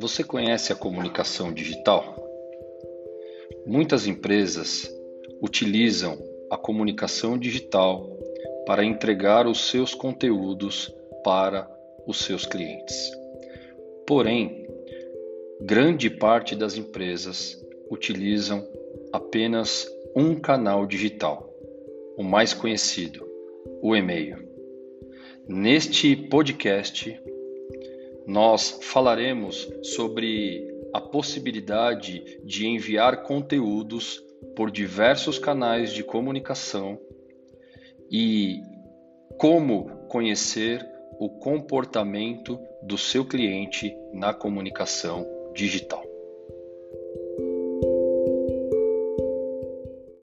Você conhece a comunicação digital? Muitas empresas utilizam a comunicação digital para entregar os seus conteúdos para os seus clientes. Porém, grande parte das empresas utilizam apenas um canal digital, o mais conhecido, o e-mail. Neste podcast, nós falaremos sobre a possibilidade de enviar conteúdos por diversos canais de comunicação e como conhecer o comportamento do seu cliente na comunicação digital.